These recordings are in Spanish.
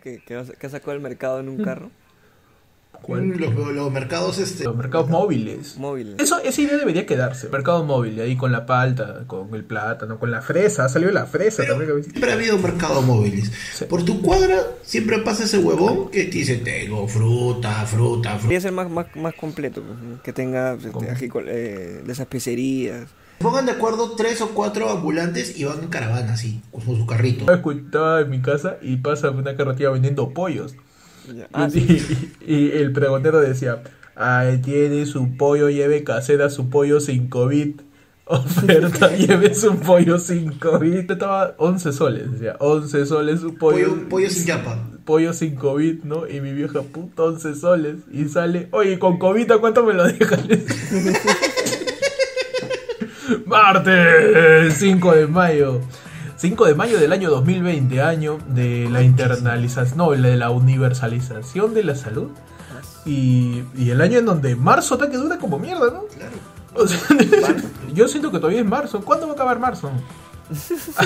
que, que, que ha sacado el mercado en un carro? ¿Cuál? Los, los, mercados este los mercados móviles. Móviles. Eso esa idea debería quedarse. Mercado móvil ahí con la palta con el plátano con la fresa. Ha salido la fresa Pero también siempre ha habido mercados móviles. Sí. por tu cuadra siempre pasa ese huevón que te dice tengo fruta fruta fruta debería ser más, más, más completo que tenga este, eh, de esas pecerías Pongan de acuerdo tres o cuatro ambulantes y van en caravana así, con su carrito. Estaba en mi casa y pasa una carretilla vendiendo pollos. Ah, y, sí. y, y, el pregonero decía, ahí tiene su pollo, lleve casera su pollo sin COVID. Oferta, lleve su pollo sin COVID. Estaba 11 soles, decía, 11 soles su pollo. Pollo, pollo sin yapa. Pollo sin COVID, ¿no? Y mi vieja, puta, 11 soles. Y sale, oye, con COVID, ¿a cuánto me lo dejan? Martes 5 de mayo. 5 de mayo del año 2020, año de la internalización, no, de la universalización de la salud. Y, y, el año en donde marzo está que dura como mierda, ¿no? Claro. O sea, yo siento que todavía es marzo. ¿Cuándo va a acabar marzo?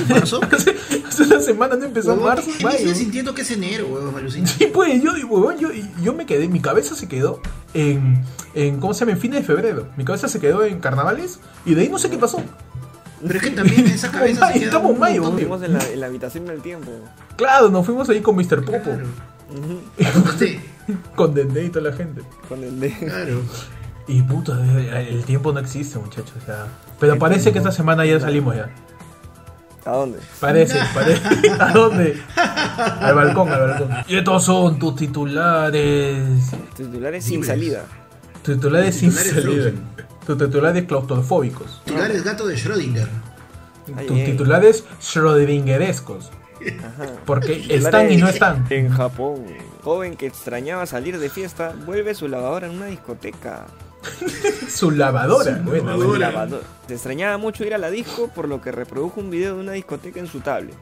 ¿Marzo? hace, hace, una semana no empezó huevón, marzo. Yo estoy sintiendo que es enero, huevón. Sí, pues yo, huevón, yo, yo me quedé, mi cabeza se quedó en, en, ¿cómo se llama? En fines de febrero. Mi cabeza se quedó en carnavales y de ahí no sé qué pasó. Pero es que también esa cabeza se Estamos en mayo, Nos fuimos en la, en la, habitación del tiempo. Claro, nos fuimos ahí con Mr. Popo. Claro. Uh -huh. con Dende y toda la gente. Con Dende. Claro. Y puta, el tiempo no existe, muchachos. O sea, pero parece que esta semana ya salimos ya. ¿A dónde? Parece, parece. ¿A dónde? Al balcón, al balcón. Y estos son tus titulares. Titulares sin salida. Titulares sin salida. Tus titulares claustrofóbicos. Titulares gato de Schrödinger. Tus titulares Schrödingerescos. Porque están y no están. En Japón, joven que extrañaba salir de fiesta vuelve su lavadora en una discoteca. su lavadora, su bueno, lavadora. lavadora. Se extrañaba mucho ir a la disco, por lo que reprodujo un video de una discoteca en su tablet.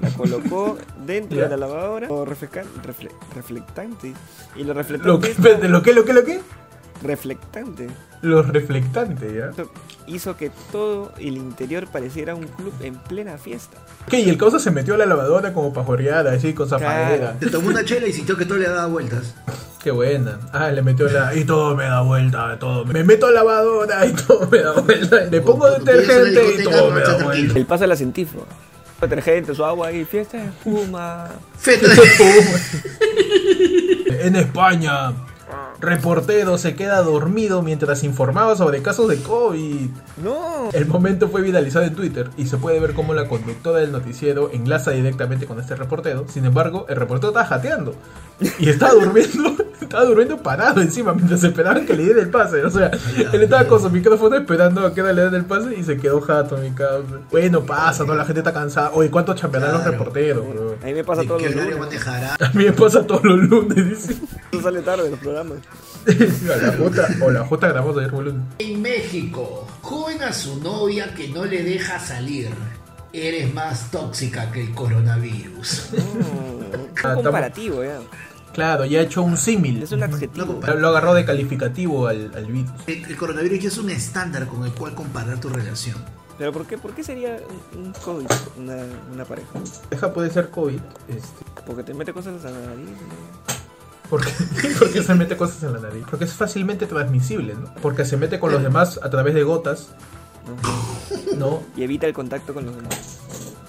La colocó dentro de la lavadora, o refleca- refle- reflectante. Y lo reflectante. Lo que, ¿lo que, lo que, lo que? reflectante. Los reflectantes, ¿ya? Esto hizo que todo el interior pareciera un club en plena fiesta. ¿Qué? Y el causa se metió a la lavadora como pajorear, así, con zapadera. Se tomó una chela y sintió que todo le daba vueltas. Qué buena. Ah, le metió la. Y todo me da vuelta, todo. Me meto a la lavadora y todo me da vuelta. Le pongo detergente y todo me da vuelta. El paso de la científica. Detergente, su agua y fiesta de espuma. Feta de... En España, reportero se queda dormido mientras informaba sobre casos de COVID. No. El momento fue viralizado en Twitter y se puede ver cómo la conductora del noticiero enlaza directamente con este reportero. Sin embargo, el reportero estaba jateando y estaba durmiendo, estaba durmiendo parado encima mientras esperaban que le diera el pase. O sea, él estaba con su micrófono esperando a que le den el pase y se quedó jato, mi causa. Bueno, pasa, no, la gente está cansada. Oye, ¿cuánto chambearán los reporteros, bro? A mí me pasa ¿De todos los lunes. manejará? A mí me pasa todos los lunes, dice. No sale tarde los programas. La J, o la J grabamos ayer por lunes. En México, joven a su novia que no le deja salir. Eres más tóxica que el coronavirus. Mm, Ah, un comparativo, ya. Claro, ya ha hecho un símil. Es un adjetivo. Lo agarró de calificativo al, al virus. El, el coronavirus ya es un estándar con el cual comparar tu relación. Pero ¿por qué, por qué sería un, COVID una, una pareja? Deja puede ser COVID. Este, Porque te mete cosas a la nariz. ¿no? porque, porque se mete cosas en la nariz. Porque es fácilmente transmisible, ¿no? Porque se mete con los demás a través de gotas. ¿no? Y evita el contacto con los demás.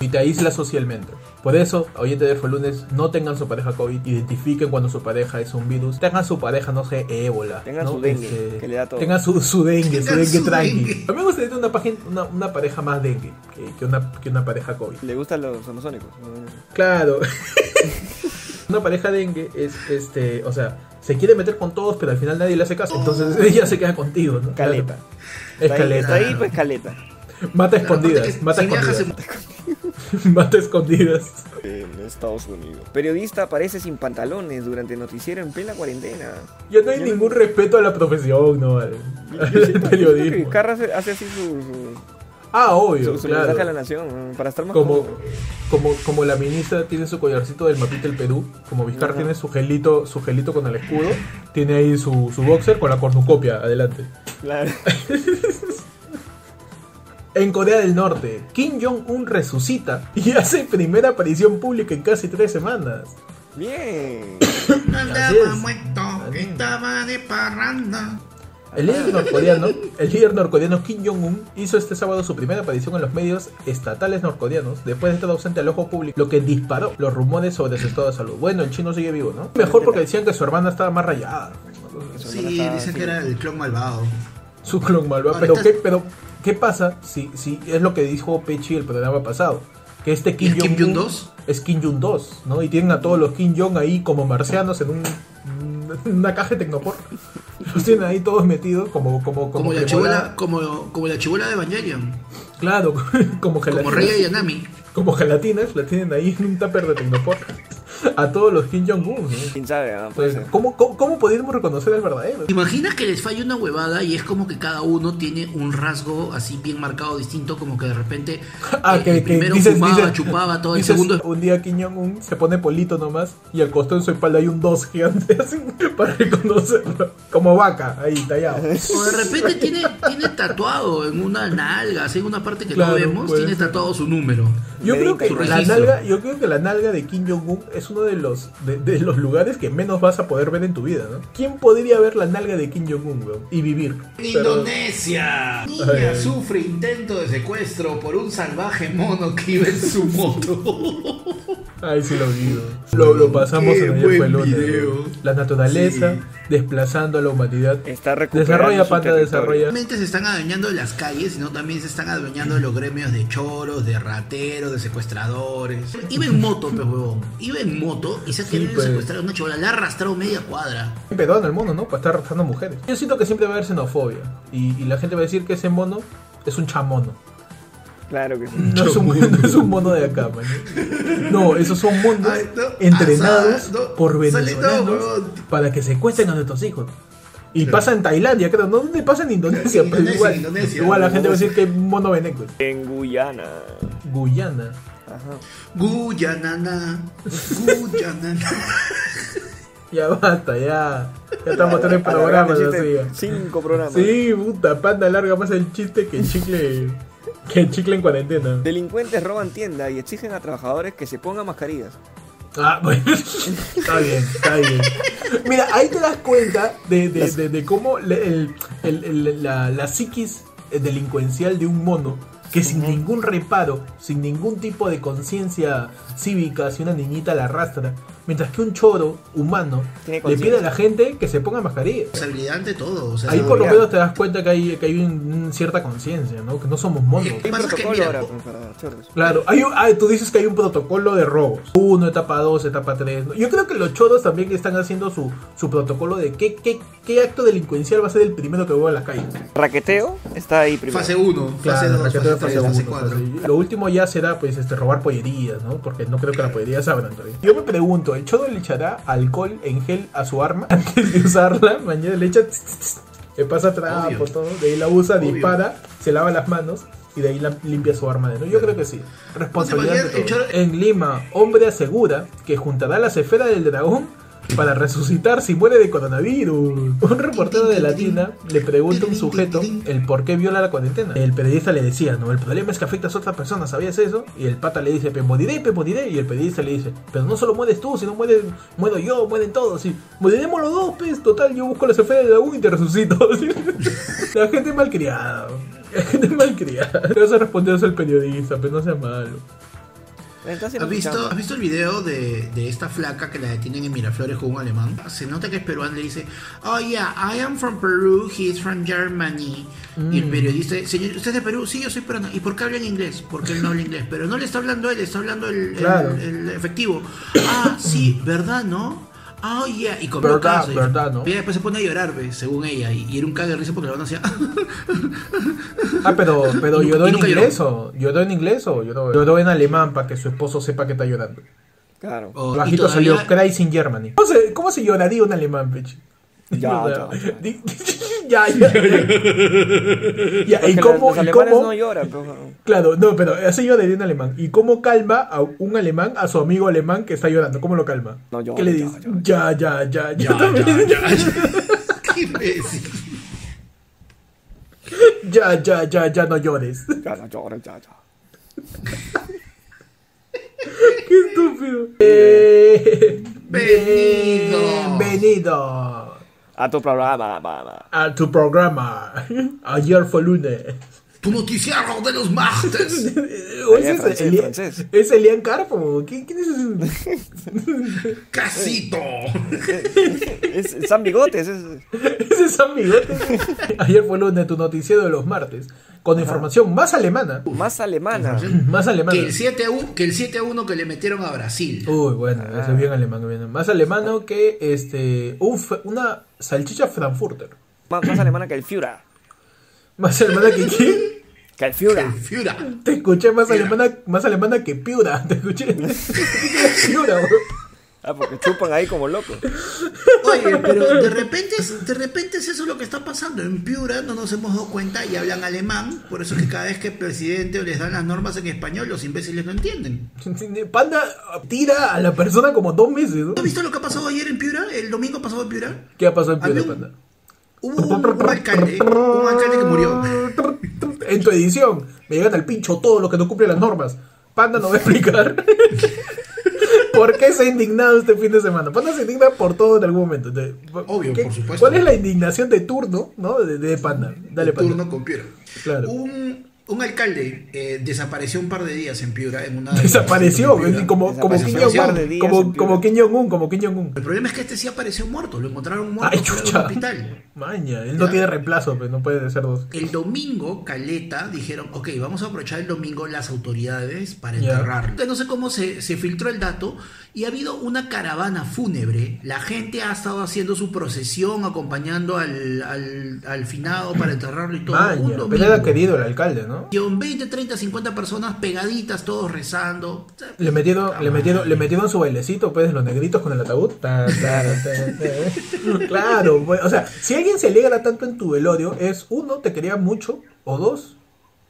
Y te aísla socialmente. Por eso, oyente de fue lunes, no tengan su pareja COVID, identifiquen cuando su pareja es un virus, tengan su pareja, no sé, ébola. Tengan ¿no? su dengue, que le da todo. Tengan su, su dengue, su dengue su tranqui. dengue. A mí me gustaría tener una, página- una, una pareja más dengue que, que una, que una pareja COVID. Le gustan los amazónicos. Claro. Una pareja dengue es, este, o sea, se quiere meter con todos, pero al final nadie le hace caso. Entonces ella se queda contigo, ¿no? Caleta. Claro. Está ahí- Escaleta. Está ahí, pues caleta. Mata escondidas. Mata escondidas. Mata escondidas. En Estados Unidos. Periodista aparece sin pantalones durante noticiero en plena cuarentena. Ya no hay Ya ningún respeto a la profesión, ¿no? Que periodismo. Carra hace, así su, su, Ah, obvio, su- su claro. mensaje a la nación. Para estar más Como, cómodo. como, como la ministra tiene su collarcito del mapita del Perú, como Vizcar Ajá. tiene su gelito, su gelito con el escudo, tiene ahí su, su boxer con la cornucopia adelante. Claro. En Corea del Norte, Kim Jong-un resucita y hace primera aparición pública en casi tres semanas. Bien. Andaba es. muerto, estaba de parranda. El líder norcoreano, el líder norcoreano Kim Jong-un hizo este sábado su primera aparición en los medios estatales norcoreanos después de estar ausente al ojo público, lo que disparó los rumores sobre su estado de salud. Bueno, el chino sigue vivo, ¿no? Mejor porque decían que su hermana estaba más rayada. Sí, dicen que era el clon malvado. Su clon malvado. Pero qué, pero, ¿qué pasa si, si es lo que dijo Pechi el programa pasado? Que este Kim ¿Es Kim Jong-un Jong-2? es Kim Jong 2, ¿no? Y tienen a todos los Kim Jong ahí como marcianos en un, una caja de tecnopor. Los tienen ahí todos metidos como como Como, la que chibola, como, como la chibola de Evangelion. Claro, como gelatinas. Como Rey Ayanami. Como gelatinas, la tienen ahí en un tupper de tecnopor. A todos los Kim Jong-un, ¿no? ¿Quién sabe? ah? Puede Pues. ¿cómo, cómo, cómo podríamos reconocer al verdadero? ¿Te imaginas que les falla una huevada y es como que cada uno tiene un rasgo así bien marcado, distinto, como que de repente Ah, eh, que, el que primero dices, fumaba, dices- chupaba, todo el dices, segundo Un día Kim Jong-un se pone polito nomás y al costado de su espalda hay un 2 gigante así, para reconocerlo. Como vaca, ahí tallado. O de repente tiene, tiene tatuado en una nalga, así en una parte que Claro, no vemos, puede tiene tatuado su número. Yo creo que Su la nalga, yo creo que la nalga de Kim Jong-un es uno de los de, de los lugares que menos vas a poder ver en tu vida, ¿no? ¿Quién podría ver la nalga de Kim Jong-un, weón? Y vivir. En Pero- Indonesia, niña Ay. sufre intento de secuestro por un salvaje mono que iba en su moto. Ay, sí lo vi. Lo, lo pasamos Qué en ayer fue el lunes. La naturaleza Sí. desplazando a la humanidad. Está recuperando Desarrolla, territorio. desarrolla. No solamente se están adueñando de las calles, sino también se están adueñando de los gremios de choros, de rateros, de secuestradores. Iba en moto, pues huevón. Iba en moto y se ha Sí, querido pues. secuestrar a una chivola. La ha arrastrado media cuadra. Pedón el mono, ¿no? Para estar arrastrando mujeres. Yo siento que siempre va a haber xenofobia. Y, y la gente va a decir que ese mono es un chamono. Claro que sí. No es, un, no es un mono de acá, man. No, esos son monos Ay, no. entrenados no. por venezolanos para que secuestren a nuestros hijos. Y Claro. pasa en Tailandia, creo. ¿No? ¿Dónde pasa en Indonesia? En Pero Indonesia, igual, en Indonesia. igual la gente va a decir que es un mono veneco. En Guyana. Guyana. Ajá. Guyanana, Guyanana. Ya basta, ya. Ya estamos tres programas así. Cinco programas. Sí, puta, panda larga más el chiste que el chicle. Que el chicle en cuarentena. Delincuentes roban tienda y exigen a trabajadores que se pongan mascarillas. Ah, bueno. está bien, está bien. Mira, ahí te das cuenta de, de, de- de cómo el- el- el- la, la psiquis delincuencial de un mono que sin ningún reparo, sin ningún tipo de conciencia cívica, si una niñita la arrastra, mientras que un choro humano le pide a la gente que se ponga mascarilla. Responsabilidad ante todo. O sea, Ahí por lo menos te das cuenta que hay, que hay un- un cierta conciencia, ¿no? Que no somos monos. Hay un pasa es que, protocolo mira, ahora pues, para. Claro, hay un- ah, tú dices que hay un protocolo de robos. Uno, etapa 2, etapa 3. Yo creo que los choros también están haciendo su, su protocolo de qué, qué, qué acto delincuencial va a ser el primero que voy a la calle. Raqueteo está ahí primero. Fase 1, fase Claro, 2, raqueteo fase de 3, fase uno, 4. fase- Lo último ya será pues este robar pollerías, ¿no? Porque no creo que las pollerías abran todavía. Yo me pregunto, ¿el choro le echará alcohol en gel a su arma antes de usarla? Mañana le echa tss, tss, tss, le pasa trapo, todo, de ahí la usa, Obvio. dispara, se lava las manos y de ahí la, limpia su arma de nuevo. Yo creo que sí. Responsabilidad de choro- En Lima, hombre asegura que juntará las esferas del dragón para resucitar si muere de coronavirus. Un reportero de Latina le pregunta a un sujeto el por qué viola la cuarentena. El periodista le decía, no, el problema es que afectas a otras personas, ¿sabías eso? Y el pata le dice, pe moriré, pe moriré. Y el periodista le dice, pero no solo mueres tú, sino muere, muero yo, mueren todos. Y moriremos los dos, pues, total, yo busco las esferas del dragón y te resucito. La gente malcriada. La gente malcriada. Pero eso respondió el periodista, pero no sea malo. ¿Has visto. ¿Has visto el video de, de esta flaca que la detienen en Miraflores con un alemán? Se nota que es peruano, le dice, oh yeah, I am from Peru, he is from Germany. Y el Mm. periodista, señor, ¿usted es de Perú? Sí, yo soy peruano. ¿Y por qué habla en inglés? Porque él no habla inglés. Pero no le está hablando él, está hablando el, el- Claro. el efectivo. Ah, sí, ¿verdad, no? Oh yeah, y como Verdad, verdad, ¿no? Y después se pone a llorar, ve, según ella. Y, y era un cague de risa porque la van hacía. Ah, pero, pero lloró y en inglés o lloró en inglés o lloró, lloró en alemán para que su esposo sepa que está llorando. Claro. Oh, Bajito todavía- salió Cries in Germany. ¿Cómo se, cómo se lloraría un alemán, peche? Ya, ya, ya, ya, ya. Ya, ¿Y cómo, los y alemanes cómo- no lloran, pero... Claro, no, pero así lloraría un alemán. ¿Y cómo calma a un alemán a su amigo alemán que está llorando? ¿Cómo lo calma? No, llora, ¿Qué le dice? Ya, ya, ya, ya. Ya, ya, ya. Qué imbécil. Ya, ya, ya, ya, no llores. Ya, ya, llora, ya, ya. Qué estúpido. Eh, Bienvenido A tu programa, va. a tu programa. Ayer fue lunes. Tu noticiero de los martes. ¿O es, francés, Elian, francés. ¿Es Elian Carpo? ¿Quién, quién es ese? Casito. Es, es San Bigotes. Es, Ese es San Bigote. Ayer fue lunes tu noticiero de los martes. Con información más alemana. más alemana. Más alemana. Que el 7 a 1 que, el 7 a 1 que le metieron a Brasil. Uy, bueno, eso es bien alemán. bien. Más alemano que este un una salchicha frankfurter. Más, más alemana que el Führer. Más alemana que quién? Que el. Te escuché más alemana, más alemana que Piura. Te escuché. Piura, bro. Ah, porque chupan ahí como locos. Oye, pero de repente, es- de repente es eso lo que está pasando. En Piura no nos hemos dado cuenta y hablan alemán. Por eso es que cada vez que el presidente les dan las normas en español, los imbéciles no entienden. Panda tira a la persona como dos meses, ¿no? ¿No has visto lo que ha pasado ayer en Piura? El domingo pasado en Piura. ¿Qué ha pasado en Piura, Panda? Hubo un, un alcalde, un alcalde que murió. En tu edición, me llegan al pincho todo lo que no cumple las normas. Panda no va a explicar. ¿Por qué se ha indignado este fin de semana? Panda se indigna por todo en algún momento. Entonces, Obvio, ¿qué- por supuesto. ¿Cuál es la indignación de turno, no? De, de Panda. Dale, Panda. turno con Piura. Claro. Un, un alcalde eh, desapareció un par de días en Piura. En una Desapareció, en Piura. como, como Kim Jong-un. en Como, como Kim Jong-un, como Kim Jong-un. El problema es que este sí apareció muerto. Lo encontraron muerto Ay, un chucha. hospital. Maña, él no Ya. tiene reemplazo, pues no puede ser dos. El domingo, Caleta dijeron, ok, vamos a aprovechar el domingo las autoridades para Ya. enterrarlo. Que No sé cómo se, se filtró el dato y ha habido una caravana fúnebre. La gente ha estado haciendo su procesión, acompañando al, al, al finado para enterrarlo y todo. domingo. pero era querido el alcalde, ¿no? Con 20, 30, 50 personas pegaditas, todos rezando. Le metieron, le metieron, le metieron su bailecito, pues, los negritos con el ataúd. Ta, ta, ta, ta. Claro, pues, o sea, si alguien se alegra tanto en tu velorio, es uno, te quería mucho, o dos,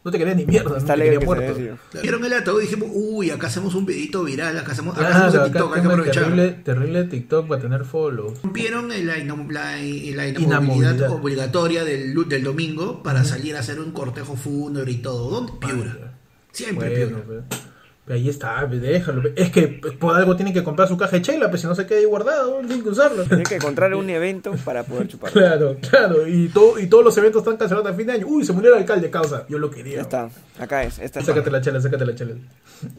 no te quería ni mierda, no Está te quería que se muerto. sido. Vieron el ataúd y dijimos, uy, acá hacemos un videito viral, acá hacemos, acá hacemos Claro, el acá TikTok, hay que aprovechar. terrible, terrible TikTok va a tener follows. Rompieron la, inom- la- la Inamovilidad. obligatoria del, del domingo para salir a hacer un cortejo fúnebre y todo. ¿Dónde? Piura. Siempre Bueno, Piura. pues, ahí está, déjalo. Es que por algo tiene que comprar su caja de chela, pues si no se queda ahí guardado, tiene que usarlo. Tiene que encontrar un evento para poder chupar. Claro, claro, y, todo, y todos los eventos están cancelados a fin de año. Uy, se murió el alcalde, causa. Yo lo quería. Ya está. Acá es. Esta es Sácate la chela, sácate la chela.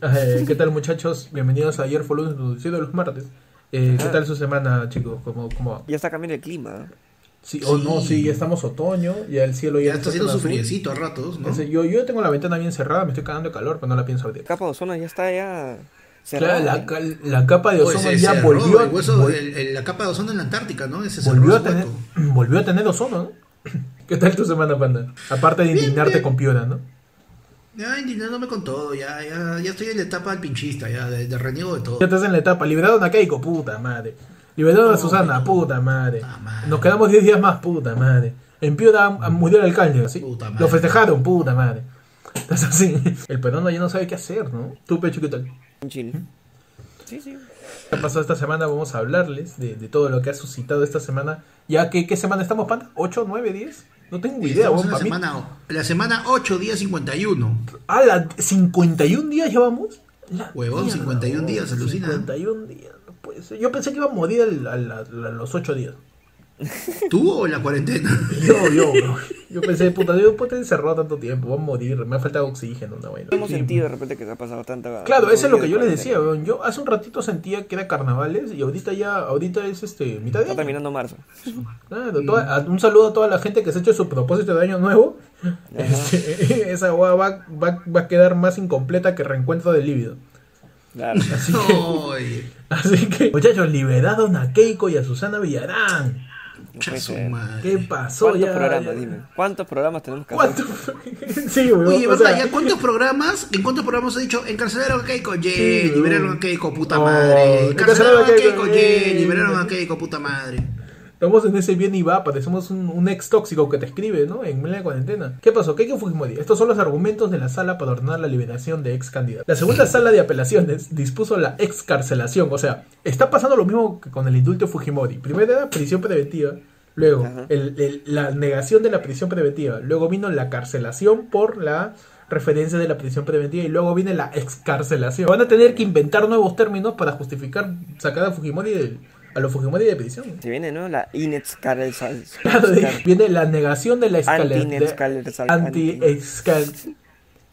Eh, ¿Qué tal muchachos? Bienvenidos a Ayer noticiero de los martes. Eh, ¿Qué tal su semana, chicos? ¿Cómo, cómo va? Ya está cambiando el clima. Sí, o no, Sí. ya estamos otoño, ya el cielo ya, Ya está haciendo su friecito a ratos, ¿no? Yo, yo tengo la ventana bien cerrada, me estoy cagando de calor, pero no la pienso abrir. Capa de ozono ya está ya cerrada. Claro, la, ca- la capa de Oye, ozono ya cerró volvió, el hueso- vol- el- el- la capa de ozono en la Antártica, ¿no? Ese volvió, a tener, volvió a tener ozono, ¿no? ¿Qué tal tu semana, panda? Aparte de indignarte bien. con Piura, ¿no? Ya indignándome con todo, ya, ya, ya estoy en la etapa del pinchista, ya, de, de reniego de todo. Ya estás en la etapa, liberaron a Keiko, puta madre. Liberaron a No, Susana, puta madre. Puta madre. Nos quedamos 10 días más, puta madre. En Piura ah, murió el alcalde, ¿sí? Puta madre. Lo festejaron, puta madre. Entonces así, el peruano ya no sabe qué hacer, ¿no? Tú, Pecho, ¿qué tal? En Chile. Sí, sí. ¿Qué ha pasado esta semana? Vamos a hablarles de, de todo lo que ha suscitado esta semana. Ya que, ¿qué semana estamos, panda? ¿8, 9, 10? No tengo idea, la semana, la semana 8, día 51. Ah, la 51 días llevamos. La Huevón, 51 días, alucina. 51 días, no puede ser. Yo pensé que iba a morir al- a los 8 días. ¿Tú o la cuarentena? Yo, yo, bro. Yo pensé, puta, yo puedo estar encerrado tanto tiempo, voy a morir, me ha faltado oxígeno, una vaina. Hemos Sí. sentido de repente que se ha pasado tanta. Claro, eso es lo que yo les decía, weón. Yo hace un ratito sentía que era carnavales y ahorita ya, ahorita es este, mitad de Está año. terminando marzo. Claro, toda- un saludo a toda la gente que se ha hecho su propósito de año nuevo. Este, esa hueá va, va, va a quedar más incompleta que reencuentro del líbido. Claro. Así que, así que, muchachos, liberaron a Keiko y a Susana Villarán. ¿Qué pasó ¿Cuántos ya? programas, ya? dime? ¿Cuántos programas tenemos que hacer? ¿Cuánto? sí. Oye, sea, ¿Ya cuántos programas? ¿En cuántos programas he dicho? Encarcelaron a Keiko, yeah, Sí, liberaron weón. a Keiko, puta Oh, madre. encarcelaron a Keiko, yeah. liberaron a Keiko, puta madre. Estamos en ese bien y va, parecemos un, un ex tóxico que te escribe, ¿no? En medio de cuarentena. ¿Qué pasó? Keiko Fujimori. Estos son los argumentos de la sala para ordenar la liberación de ex candidatos. La segunda sala de apelaciones dispuso la excarcelación. O sea, está pasando lo mismo que con el indulto de Fujimori. Primero era prisión preventiva. Luego, Ajá. el- el- la negación de la prisión preventiva. Luego vino la carcelación por la referencia de la prisión preventiva y luego viene la excarcelación. Van a tener que inventar nuevos términos para justificar sacar a Fujimori del, a los Fujimori de prisión. Se viene, ¿no? La viene la negación de la escalera. Anti,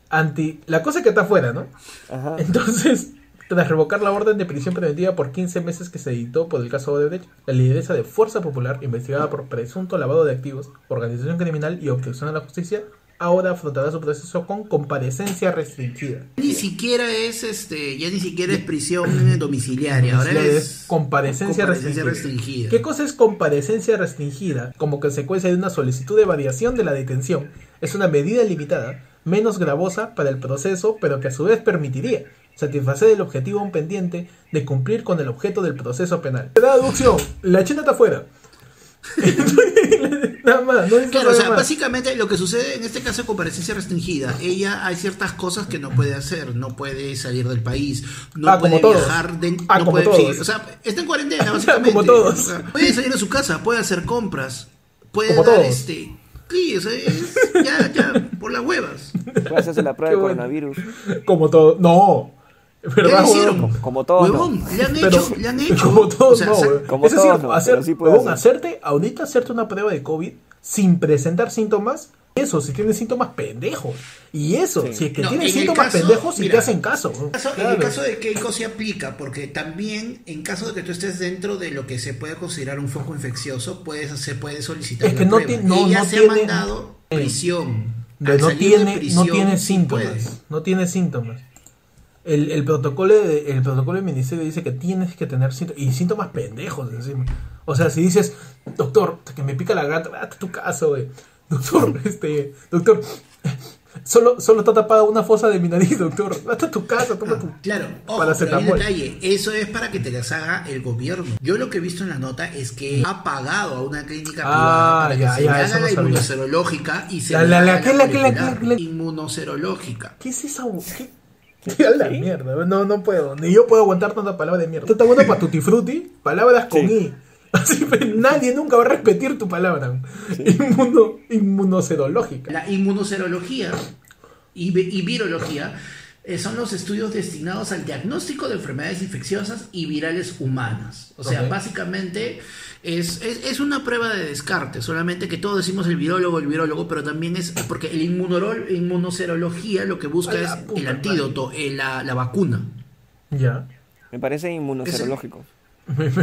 anti, la cosa que está afuera, ¿no? Ajá. Entonces, tras revocar la orden de prisión preventiva por 15 meses que se dictó por el caso Odebrecht, la lideresa de Fuerza Popular, investigada por presunto lavado de activos, organización criminal y obstrucción a la justicia, ahora afrontará su proceso con comparecencia restringida. Ni siquiera es este, ya ni siquiera es prisión domiciliaria, ahora es, es comparecencia, comparecencia restringida. restringida. ¿Qué cosa es comparecencia restringida? Como consecuencia de una solicitud de variación de la detención. Es una medida limitada, menos gravosa para el proceso, pero que a su vez permitiría satisfacer el objetivo pendiente de cumplir con el objeto del proceso penal. La aducción, la china está afuera. Nada más, no Claro, o sea, más. básicamente lo que sucede en este caso de comparecencia restringida, ella hay ciertas cosas que no puede hacer, no puede salir del país, no Ah, puede viajar, de, Ah, no como puede, todos. sí, o sea, está en cuarentena básicamente. Como todos. O sea, puede salir de su casa, puede hacer compras, puede Como dar todos. este, sí, o sea, es- ya, ya, por las huevas. Puede hacerse la prueba Qué de bueno. coronavirus. Como todo. No. Ya ¿Verdad, lo hicieron. Como todos, Huevón, le han Pero- hecho, le han hecho. Como todos, o sea, no, huevón. Como es decir, todos no, hacer, sí huevón, hacer. hacerte, ahorita hacerte una prueba de COVID sin presentar síntomas, eso, si tienes síntomas pendejos. Y eso, Sí. si es que No, tienes en síntomas caso- pendejos, si mira, te hacen caso. En el caso- En Claro. el caso de Keiko se aplica, porque también en caso de que tú estés dentro de lo que se puede considerar un foco infeccioso, puedes, se puede solicitar Es que no prueba. ti- no- Ella no se tiene- ha mandado prisión. De Al no tiene, no prisión, tiene sí síntomas. No tiene síntomas. El, el protocolo de- el protocolo del ministerio dice que tienes que tener síntomas. Y síntomas pendejos encima. O sea, si dices, doctor, que me pica la gata, vete a tu casa, güey. Doctor, este, doctor, solo, solo está tapada una fosa de mi nariz, doctor. A tu casa, toma tu. Ah, Claro, ojo, pero hay detalle, eso es para que te las haga el gobierno. Yo lo que he visto en la nota es que ha pagado a una clínica Ah, privada para ya, que se ya, le haga no la inmunoserológica y se La- le la- la- haga ¿qué, la- la- qué, la- inmunoserológica. ¿Qué es esa? ¿Qué? ¿Qué a la mierda? No, no puedo. Ni yo puedo aguantar tanta palabra de mierda. Esto está bueno para tutti frutti, palabras con Sí. I. Así que nadie nunca va a repetir tu palabra. Inmuno, inmunoserológica. La inmunoserología y, y virología eh, son los estudios destinados al diagnóstico de enfermedades infecciosas y virales humanas. O sea, básicamente es, es, es una prueba de descarte, solamente que todos decimos el virólogo, el virólogo, pero también es porque el inmunorol, inmunoserología lo que busca es puta el antídoto, eh, la, la vacuna. Ya. Me parece inmunoserológico.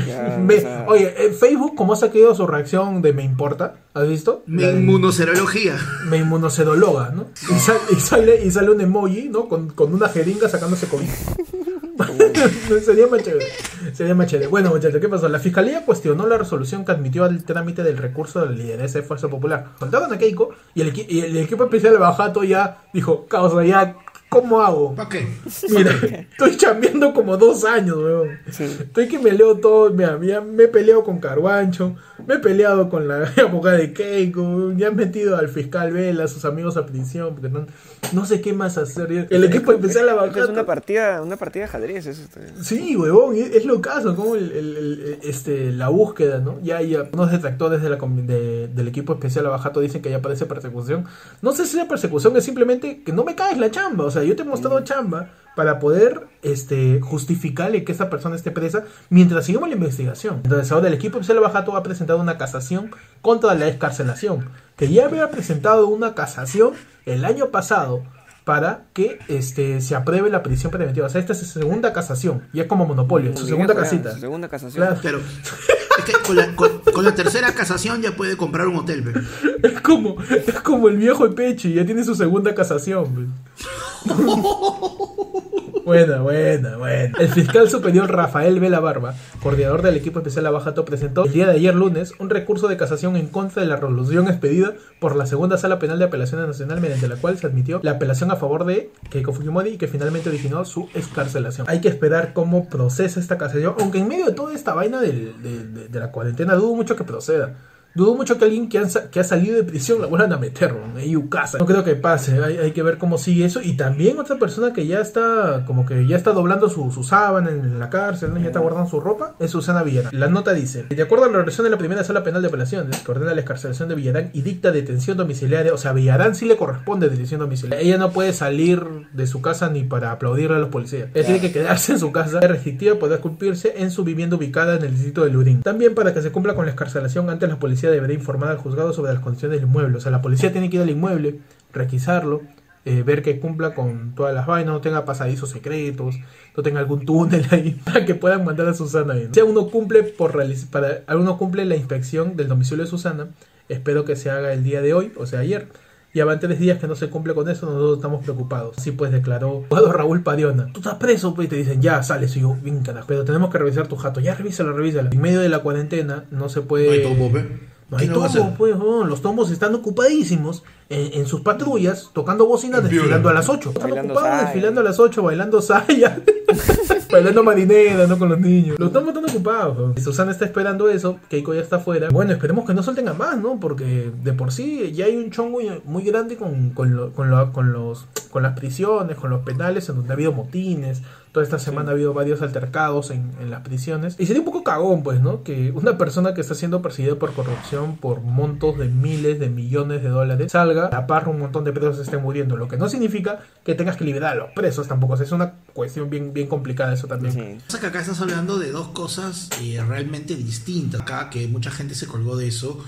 Ya, Me- o sea- Oye, en Facebook, ¿cómo ha sacado su reacción de me importa? ¿Has visto? La de- inmunoserología. me inmunoserologa, ¿no? Y, sal- y sale, y sale un emoji, ¿no? Con, con una jeringa sacándose COVID. Sería más chévere. Sería más chévere. Bueno, muchachos, ¿qué pasó? La fiscalía cuestionó la resolución que admitió al trámite del recurso de la lideresa de Fuerza Popular. Soltaron a Keiko y el, y el equipo especial de Bajato ya dijo, causa, ya, ¿cómo hago? ¿Para qué? Mira, estoy chambeando como dos años, weón. Sí. Estoy que me leo todo, mira, ya me he peleado con Carguancho, me he peleado con la abogada de Keiko, ya he metido al fiscal Vela, a sus amigos a prisión, porque no, no sé qué más hacer. El equipo especial a Esta es una partida, una partida de ajedrez. Es este. Sí, huevón, es, es lo caso, como el, el- el- este, la búsqueda, ¿no? Ya hay unos detractores de la, de- del equipo especial a Bajato dicen que ya parece persecución. No sé si la persecución es simplemente que no me caes la chamba, o sea, yo te he mostrado chamba para poder este, justificarle que esa persona esté presa mientras sigamos la investigación. Entonces ahora el equipo a Bajato ha presentado una casación contra la escarcelación, que ya había presentado una casación el año pasado para que este se apruebe la prisión preventiva. O sea, esta es su segunda casación, y es como monopolio, su segunda casita. Su segunda casación. Claro. Pero es que con la, con- con la tercera casación ya puede comprar un hotel. Es como, es como el viejo Pechi, ya tiene su segunda casación. pues. Buena, buena, buena. El fiscal superior Rafael Vela Barba, coordinador del equipo especial Abajato, presentó el día de ayer lunes un recurso de casación en contra de la resolución expedida por la segunda sala penal de apelaciones nacional, mediante la cual se admitió la apelación a favor de Keiko Fujimori y que finalmente originó su escarcelación. Hay que esperar cómo procesa esta casación, aunque en medio de toda esta vaina de la cuarentena dudo mucho que proceda. Dudo mucho que alguien que, han que ha salido de prisión la vuelvan a meter, ¿no? ahí casa. No creo que pase, hay, que ver cómo sigue eso. Y también otra persona que ya está, como que ya está doblando su, su sábana en la cárcel, ya está guardando su ropa, es Susana Villarán. La nota dice, de acuerdo a la resolución de la primera sala penal de apelaciones, que ordena la escarcelación de Villarán y dicta detención domiciliaria, o sea, Villarán sí le corresponde detención domiciliaria. Ella no puede salir de su casa ni para aplaudirle a los policías. Ella tiene que quedarse en su casa. La restrictiva podrá cumplirse en su vivienda ubicada en el distrito de Lurín. También para que se cumpla con la escarcelación, antes la policía deberá informar al juzgado sobre las condiciones del inmueble. O sea, la policía tiene que ir al inmueble, requisarlo, eh, ver que cumpla con todas las vainas, no tenga pasadizos secretos, no tenga algún túnel ahí para que puedan mandar a Susana ahí. ¿no? Si uno cumple por para uno cumple la inspección del domicilio de Susana, espero que se haga el día de hoy, o sea ayer. Y van tres días que no se cumple con eso, nosotros estamos preocupados. Así pues declaró abogado Raúl Padiona. Tú estás preso, pues, y te dicen, ya, sales. Y yo. Pero tenemos que revisar tu jato. Ya, revísalo, revísalo. En medio de la cuarentena no se puede... No hay pe. No hay ¿Qué no va a tomo, hacer? pues, no, los tomos están ocupadísimos en, en sus patrullas, tocando bocinas, En desfilando a las 8. Están Bailando ocupados saya. desfilando a las 8, bailando saya, bailando marinera, ¿no? Con los niños. Los tomos están ocupados. Y Susana está esperando eso, Keiko ya está afuera. Bueno, esperemos que no suelten a más, ¿no? Porque de por sí ya hay un chongo muy, muy grande con, con, lo- con, lo- con los, con las prisiones, con los penales, en donde ha habido motines. Toda esta semana ha habido varios altercados en, en las prisiones. Y sería un poco cagón, pues, ¿no? Que una persona que está siendo perseguida por corrupción por montos de miles de millones de dólares salga, a par un montón de presos estén muriendo. Lo que no significa que tengas que liberar a los presos tampoco. O sea, es una cuestión bien, bien complicada eso también. Sí. Pasa que acá estás hablando de dos cosas eh, realmente distintas. Acá que mucha gente se colgó de eso,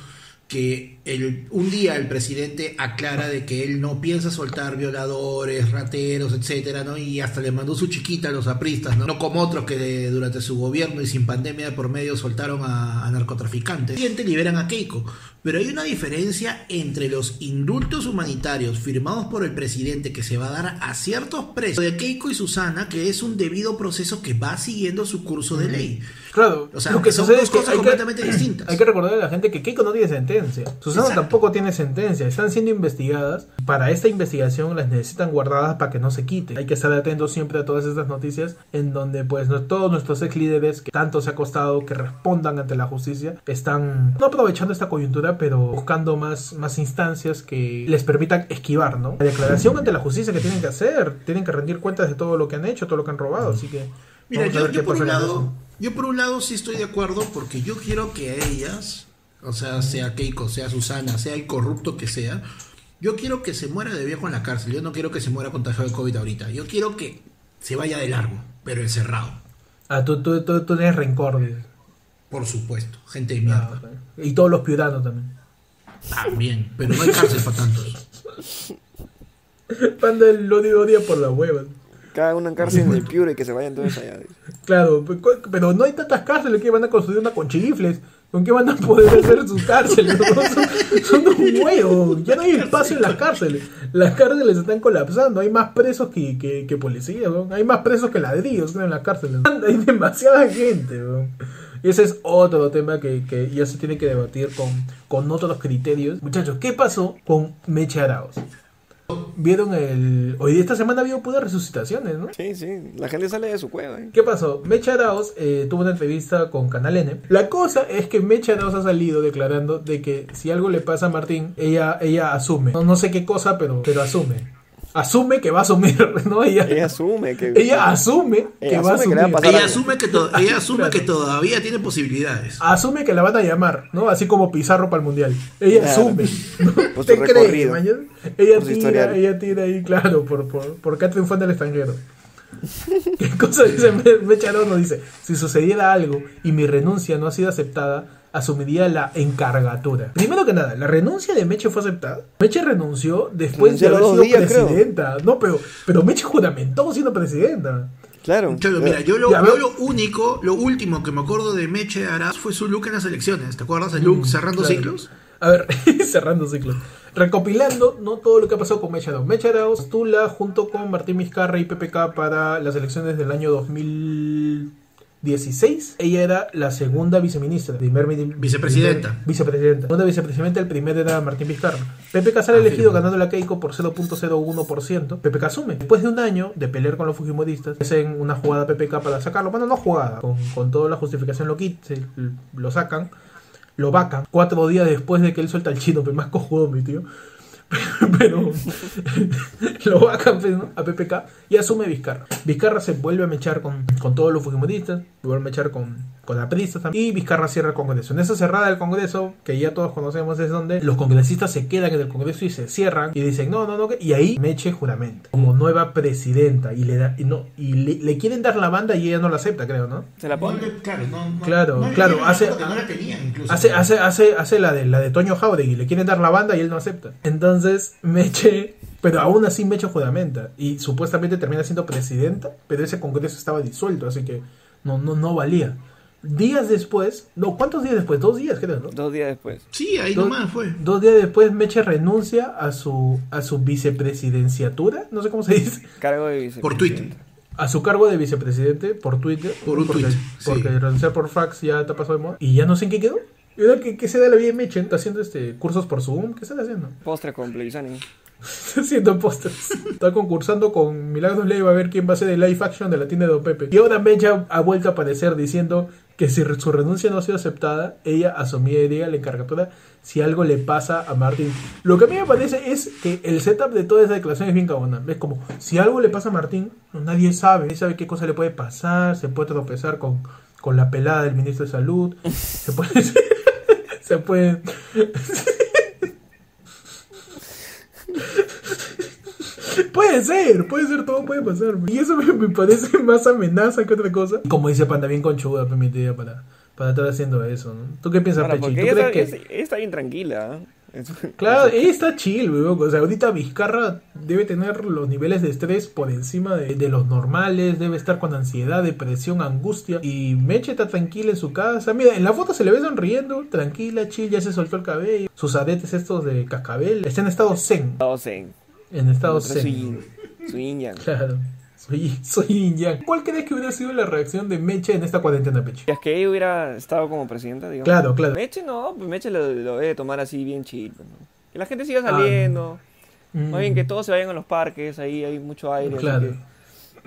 que el, un día el presidente aclara de que él no piensa soltar violadores, rateros, etcétera, ¿no? Y hasta le mandó su chiquita a los apristas, ¿no? No como otros que de- durante su gobierno y sin pandemia de por medio soltaron a, a narcotraficantes. El siguiente liberan a Keiko. Pero hay una diferencia entre los indultos humanitarios firmados por el presidente que se va a dar a ciertos presos de Keiko y Susana, que es un debido proceso que va siguiendo su curso de ley. Claro, O sea, lo que son dos cosas hay que- completamente distintas. Hay que recordar a la gente que Keiko no tiene sentencia. Susana Exacto. tampoco tiene sentencia. Están siendo investigadas. Para esta investigación las necesitan guardadas para que no se quite. Hay que estar atentos siempre a todas estas noticias en donde pues no- todos nuestros ex líderes que tanto se ha costado que respondan ante la justicia están no aprovechando esta coyuntura pero buscando más, más instancias que les permitan esquivar, ¿no? La declaración ante la justicia que tienen que hacer. Tienen que rendir cuentas de todo lo que han hecho, todo lo que han robado. Así que... Mira, yo, yo por un lado, yo por un lado sí estoy de acuerdo porque yo quiero que a ellas, o sea, sea Keiko, sea Susana, sea el corrupto que sea, yo quiero que se muera de viejo en la cárcel. Yo no quiero que se muera contagiado de COVID ahorita. Yo quiero que se vaya de largo, pero encerrado. Ah, tú, tú, tú, tú tienes rencor. Por supuesto, gente de mierda. Ah. Y todos los piuranos también. También, pero no hay cárcel para tantos. Panda el odio odia por la hueva. Cada uno en cárcel del Piura y que se vayan todos allá. Claro, cu- pero no hay tantas cárceles que van a construir una con chifles. ¿Con qué van a poder hacer sus cárceles? Son, son un huevo. Ya no hay espacio en las cárceles. Las cárceles están colapsando. Hay más presos que, que, que policías. ¿no? Hay más presos que ladrillos en las cárceles. Hay demasiada gente. ¿no? Y ese es otro tema que, que ya se tiene que debatir con, con otros criterios. Muchachos, ¿qué pasó con Meche Arauz? Vieron el. Hoy esta semana ha habido puras resucitaciones, ¿no? Sí, sí. La gente sale de su cueva. ¿eh? ¿Qué pasó? Mecha Arauz eh, tuvo una entrevista con Canal N. La cosa es que Mecha Arauz ha salido declarando de que si algo le pasa a Martín, ella, ella asume. No, no sé qué cosa, pero, pero asume. Asume que va a asumir, ¿no? Ella, Ella asume que. ella asume que Ella va a asume asumir. Ella asume que, to- ella asume Claro. que todavía tiene posibilidades. Asume que la van a llamar, ¿no? Así como Pizarro para el Mundial. Ella Claro. asume. ¿no? Por ¿Te crees? Ella Por tira, ella tira ahí, claro, por, por, por qué triunfó en el extranjero. ¿Qué cosa dice Me- Mecha Arauz? Nos dice, si sucediera algo y mi renuncia no ha sido aceptada, asumiría la encargatura. Primero que nada, ¿la renuncia de Meche fue aceptada? Meche renunció después de Renunció haber sido creo. presidenta. No, pero, pero Meche juramentó siendo presidenta. Claro. Mira, yo lo, yo lo único, lo último que me acuerdo de Meche Araz fue su look en las elecciones. ¿Te acuerdas el look cerrando Mm, Claro. ciclos? A ver, cerrando ciclos. Recopilando no todo lo que ha pasado con Mecha Arauz. Mecha Arauz postula junto con Martín Vizcarra y PPK para las elecciones del año 2016. Ella era la segunda viceministra. Primer, Vicepresidenta. primer- vicepresidenta. Segunda vicepresidenta, el primero era Martín Vizcarra. PPK sale Ah, elegido ganando la Keiko por 0.01%. PPK asume. Después de un año de pelear con los fujimoristas, hacen una jugada PPK para sacarlo. Bueno, no jugada, con, con toda la justificación lo, quit- se- lo sacan lo vacan cuatro días después de que él suelta el chino, pero más cojudo mi tío. Pero lo vacan pues, ¿no? a PPK y asume Vizcarra. Vizcarra se vuelve a mechar con, con todos los fujimoristas, vuelve a mechar con, con la prisa también, y Vizcarra cierra el Congreso. En esa cerrada del Congreso, que ya todos conocemos es donde los congresistas se quedan en el Congreso y se cierran y dicen no, no, no, que-". y ahí Meche juramento como nueva presidenta y le da y no y le, le quieren dar la banda y ella no la acepta, creo, ¿no? Se la pone. claro, no, Claro, claro. Hace, hace, hace, hace la de la de Toño Jauregui, le quieren dar la banda y él no acepta. Entonces, Meche, pero aún así Meche juramenta. Y supuestamente termina siendo presidenta, pero ese congreso estaba disuelto, así que no, no, no valía. Días después, no, ¿cuántos días después? Dos días, creo, ¿no? Dos días después. Sí, ahí Dos- nomás fue. Dos días después Meche renuncia a su, a su vicepresidenciatura, no sé cómo se dice, Cargo de vicepresidente. Por Twitter. a su cargo de vicepresidente por Twitter. Por un porque, tweet, Porque sí. renunciar por fax ya te pasó de moda. Y ya no sé en qué quedó. ¿Y ahora qué, qué se da la vida de Meche? ¿Está haciendo este, cursos por Zoom? ¿Qué está haciendo? Postre con Plebisani. Está haciendo pósters. Está concursando con Milagros Leiva a ver quién va a ser el live action de la tienda de Don Pepe. Y ahora Meche ha, vuelto a aparecer diciendo que si su renuncia no ha sido aceptada, ella asumiría la encargatura si algo le pasa a Martín. Lo que a mí me parece es que el setup de toda esa declaración es bien cabona. Es como, si algo le pasa a Martín, nadie sabe. Nadie sabe qué cosa le puede pasar. Se puede tropezar con, con la pelada del ministro de Salud. Se puede... se puede... Puede ser, puede ser, todo puede pasar. Y eso me, me parece más amenaza que otra cosa. Como dice Panda, bien conchuda, permitida para, para estar haciendo eso. ¿no? ¿Tú qué piensas, Ahora, Pechi? porque ¿Tú ella crees está, que.? ella está bien tranquila. Claro, ella está chill, weón. O sea, ahorita Vizcarra debe tener los niveles de estrés por encima de, de los normales, debe estar con ansiedad, depresión, angustia. Y Meche está tranquila en su casa. Mira, en la foto se le ve sonriendo, tranquila, chill, ya se soltó el cabello. Sus aretes estos de cascabel. Está en estado zen. Estado zen. En estado Su zen. yin. Su yin yang. Claro. Soy, soy. ¿Cuál crees que hubiera sido la reacción de Meche en esta cuarentena, Peche? Es que ella hubiera estado como presidenta, digamos. Claro, claro. Meche no, pues Meche lo, lo debe tomar así bien chill. pues, ¿no? Que la gente siga saliendo. Mm. Más bien que todos se vayan a los parques, ahí hay mucho aire. Claro.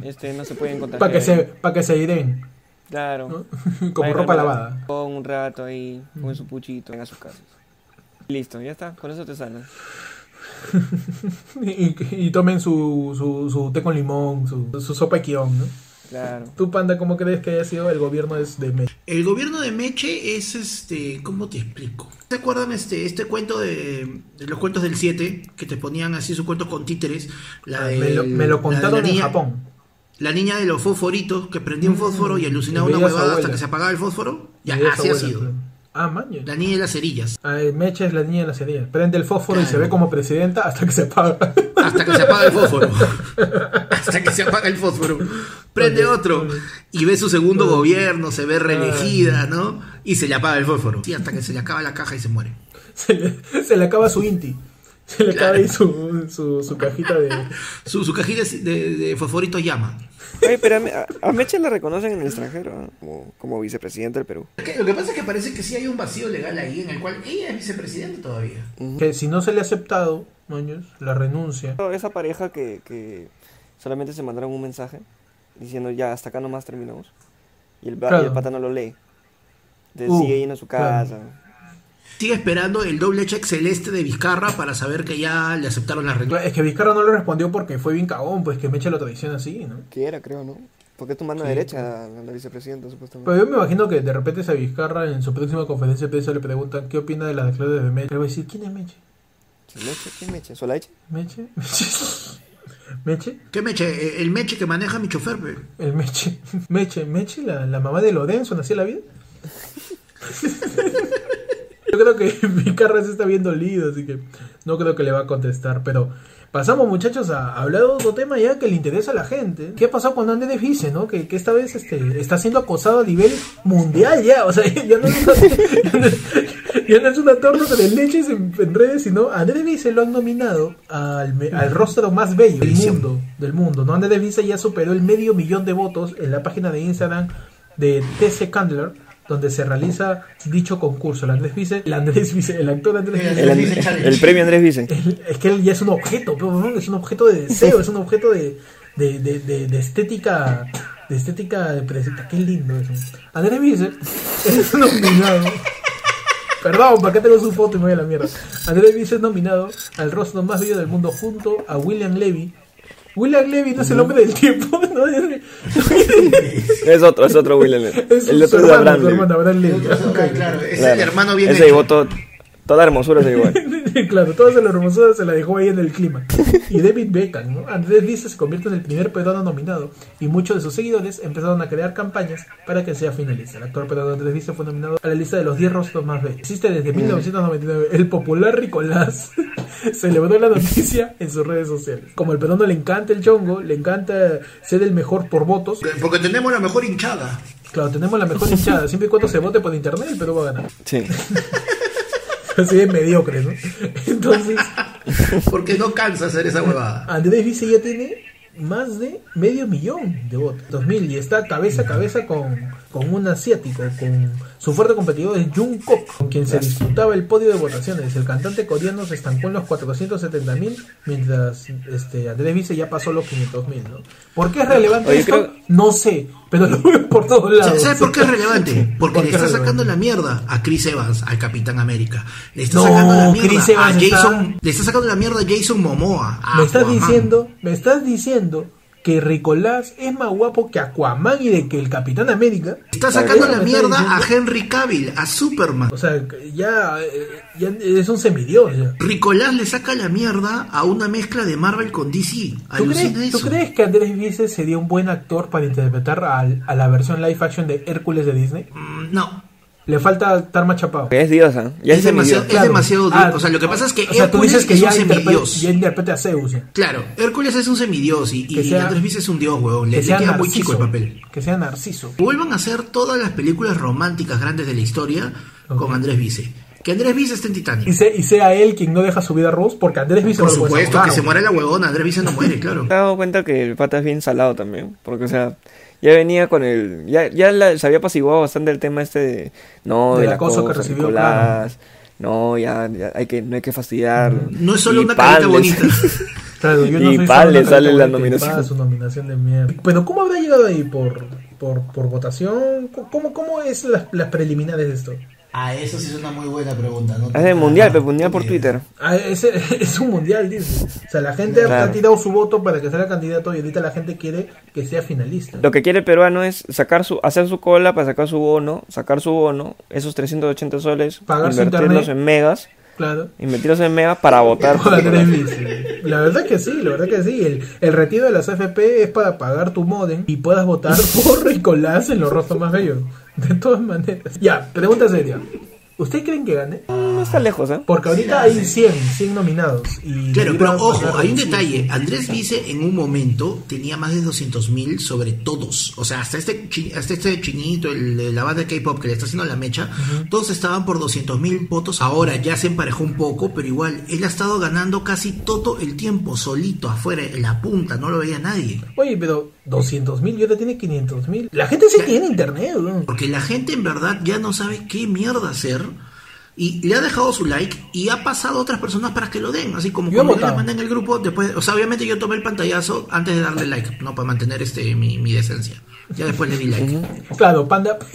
que, este, no se pueden contagiar. Para que se, para que se irén, Claro. ¿no? Como ropa lavada. Con un rato ahí, con su puchito en sus casas. Listo, ya está, con eso te sanas. Y, y tomen su, su, su té con limón, su, su sopa de guion, ¿no? Claro. ¿Tú, Panda, cómo crees que haya sido el gobierno de, de Meche? El gobierno de Meche es este, ¿cómo te explico? ¿Se acuerdan este, este cuento de, de los cuentos del 7? Que te ponían así sus cuentos con títeres. La Ah, me, lo, me lo la de contaron la en niña- Japón. La niña de los fosforitos que prendía un fósforo y alucinaba Y una su huevada hasta que se apagaba el fósforo. Ya, de así ha sido. claro. Ah, maña. La niña de las cerillas. Ah, Meche es la niña de la serie. Prende el fósforo y se ve como presidenta hasta que se apaga. Hasta que se apaga el fósforo. hasta que se apaga el fósforo. Prende otro. Y ve su segundo gobierno, se ve reelegida, ¿no? Y se le apaga el fósforo. Sí, hasta que se le acaba la caja y se muere. se, le, se le acaba su inti. Se le Claro. ahí su, su, su cajita de... Su, su cajita de, de fosforitos llama. Oye, pero a, Me- a- Meche la reconocen en el extranjero, ¿no? como, como vicepresidente del Perú. Lo que pasa es que parece que sí hay un vacío legal ahí en el cual ella es vicepresidenta todavía. Que si no se le ha aceptado, maños, la renuncia. Esa pareja que, que solamente se mandaron un mensaje diciendo ya hasta acá nomás terminamos. Y el, Claro. y el pata no lo lee. Entonces Uh, sigue yendo a su claro. Sigue esperando el doble check celeste de Vizcarra para saber que ya le aceptaron la renuncia. Es que Vizcarra no le respondió porque fue bien cagón, pues que Meche lo traiciona así, ¿no? Quiera, creo, ¿no? Porque es tu mano Sí. derecha, la, la vicepresidenta, supuestamente. Pero yo me imagino que de repente a Vizcarra en su próxima conferencia de prensa le preguntan qué opina de las declaraciones de Meche. Le va a decir, ¿quién es Meche? ¿Meche? ¿Quién Meche? ¿Solache? ¿Meche? ¿Meche? ¿Meche? ¿Qué meche? Eh, El meche que maneja mi chofer, pe. El Meche. Meche, Meche, la, la mamá de Lorenzo, nació la vida. Creo que Vizcarra se está bien dolido, así que no creo que le va a contestar. Pero pasamos, muchachos, a hablar de otro tema ya que le interesa a la gente. ¿Qué ha pasado con Andrés Vice, no? Que, que esta vez este, está siendo acosado a nivel mundial ya. O sea, ya no es una, ya no es- una torta de leches en, en redes, sino Andrés Vice lo han nominado al, al rostro más bello del mundo. Del mundo, ¿no? Andrés Vice ya superó el medio millón de votos en la página de Instagram de TC Candler, donde se realiza dicho concurso. El Andrés Vice, el Andrés Vice, el actor Andrés Vice. El, premio Andrés Vice. Es que él ya es un objeto, es un objeto de deseo, es un objeto de, de, de, de- de estética, de estética de presenta. Qué lindo eso. Andrés Vice es nominado. Perdón, ¿para qué tengo su foto y me voy a la mierda? Andrés Vice es nominado al rostro más bello del mundo junto a William Levy. William Levy no es el hombre del tiempo, ¿no? Es otro, es otro William. Es el otro es hermano, Abraham. su hermano, Abraham Levy. Ok. Claro, es Claro. el hermano bien Ese hecho. llevó todo- toda hermosura se igual. claro, toda esa hermosura se la dejó ahí en el clima. Y David Beckham, ¿no? Andrés Vice se convierte en el primer peruano nominado y muchos de sus seguidores empezaron a crear campañas para que sea finalista. El actor peruano Andrés Vice fue nominado a la lista de los 10 rostros más bellos. Existe desde 1999. El popular Ricolás celebró la noticia en sus redes sociales. Como al peruano le encanta el chongo, le encanta ser el mejor por votos, Porque tenemos la mejor hinchada. claro, tenemos la mejor hinchada. Siempre y cuando se vote por internet, el Perú va a ganar. Sí. Así de mediocre, ¿no? Entonces... Porque no cansa hacer esa huevada. Andrés Vice ya tiene más de medio millón de votos, 2000, y está cabeza a cabeza con, con un asiático, con su fuerte competidor es Jungkook, con quien se disputaba el podio de votaciones. El cantante coreano se estancó en los 470 mil, mientras este, Andrés Vice ya pasó los 500 mil. ¿no? ¿Por qué es relevante Oye, esto? creo- No sé, pero lo veo por todos lados. ¿Sabes por qué es relevante? Porque ¿Por le está es sacando la mierda a Chris Evans, al Capitán América. Le está No, sacando la mierda Chris a Evans Jason. está- Le está sacando la mierda a Jason Momoa. a Me estás Aquaman. diciendo, me estás diciendo que Ricolás es más guapo que Aquaman y de que el Capitán América. Está sacando la mierda a Henry Cavill, a Superman. O sea, ya, eh, ya es un semidios. ya. Ricolás le saca la mierda a una mezcla de Marvel con DC. ¿Tú crees, ¿Tú crees que Andrés Vice sería un buen actor para interpretar al- a, la versión live action de Hércules de Disney? Mm, No. Le falta estar más chapado. Es diosa. Ya Es es, demasiado- es demasiado duro. Ah, o sea, lo que pasa es que o sea, tú Hércules dices que es ya, un semidios. ya interprete a Zeus. Claro, Hércules es un semidios y, y sea- Andrés Vice es un dios, huevón. Le, Que le sea queda muy Narciso. chico el papel. Que sea Narciso. Vuelvan a hacer todas las películas románticas grandes de la historia Ok. con Andrés Vice. Que Andrés Vice esté en Titanic. Y, se- y sea él quien no deja su vida a Rose, porque Andrés Vice Por no lo puede supuesto, que se muera la huevona. Andrés Vice no muere, claro. Me he dado cuenta que el pata es bien salado también. Porque, o sea, ya venía con el. Ya, ya la- se había apaciguado bastante el tema este de. No, Del del acoso que recibió, Nicolás, No, ya, ya hay que, no hay que fastidiar. No es solo Y una carita bonita. Claro, yo Y soy solo le sale la nominación. su nominación de mierda. Pero ¿cómo habrá llegado ahí? ¿Por, por, por votación? ¿Cómo, cómo es las, las preliminares de esto? Ah, eso sí es una muy buena pregunta. ¿no? Es el mundial, pero mundial por Twitter. Ah, es, es un mundial, dice. O sea, la gente ha- Claro. ha tirado su voto para que sea candidato y ahorita la gente quiere que sea finalista. Lo que quiere el peruano es sacar su, hacer su cola para sacar su bono, sacar su bono, esos 380 soles, Pagar invertirlos internet. en megas, Claro. invertirlos en megas para votar. La verdad que sí, la verdad que sí. El, el retiro de las AFP es para pagar tu modem y puedas votar por Nicolás en los rostros más bellos. De todas maneras. Ya, pregunta seria. ¿Ustedes creen que gane? No está lejos, ¿eh? Porque ahorita hay 100, 100 nominados. Y Claro, pero ojo, hay un detalle. Andrés Vice en un momento tenía más de 200 mil sobre todos. O sea, hasta este, chi- hasta este chinito, el de la banda de K-pop que le está haciendo la mecha, todos estaban por 200 mil votos. Ahora ya se emparejó un poco, pero igual, él ha estado ganando casi todo el tiempo solito, afuera, en la punta, no lo veía nadie. Oye, pero 200 mil y ahora tiene 500 mil. La gente sí tiene internet, ¿no? Porque la gente en verdad ya no sabe qué mierda hacer. Y le ha dejado su like y ha pasado a otras personas para que lo den. Así como Yo cuando yo le mandé en el grupo, después, o sea, obviamente yo tomé el pantallazo antes de darle like, no para mantener este mi, mi decencia. Ya después le di like. Claro, Panda.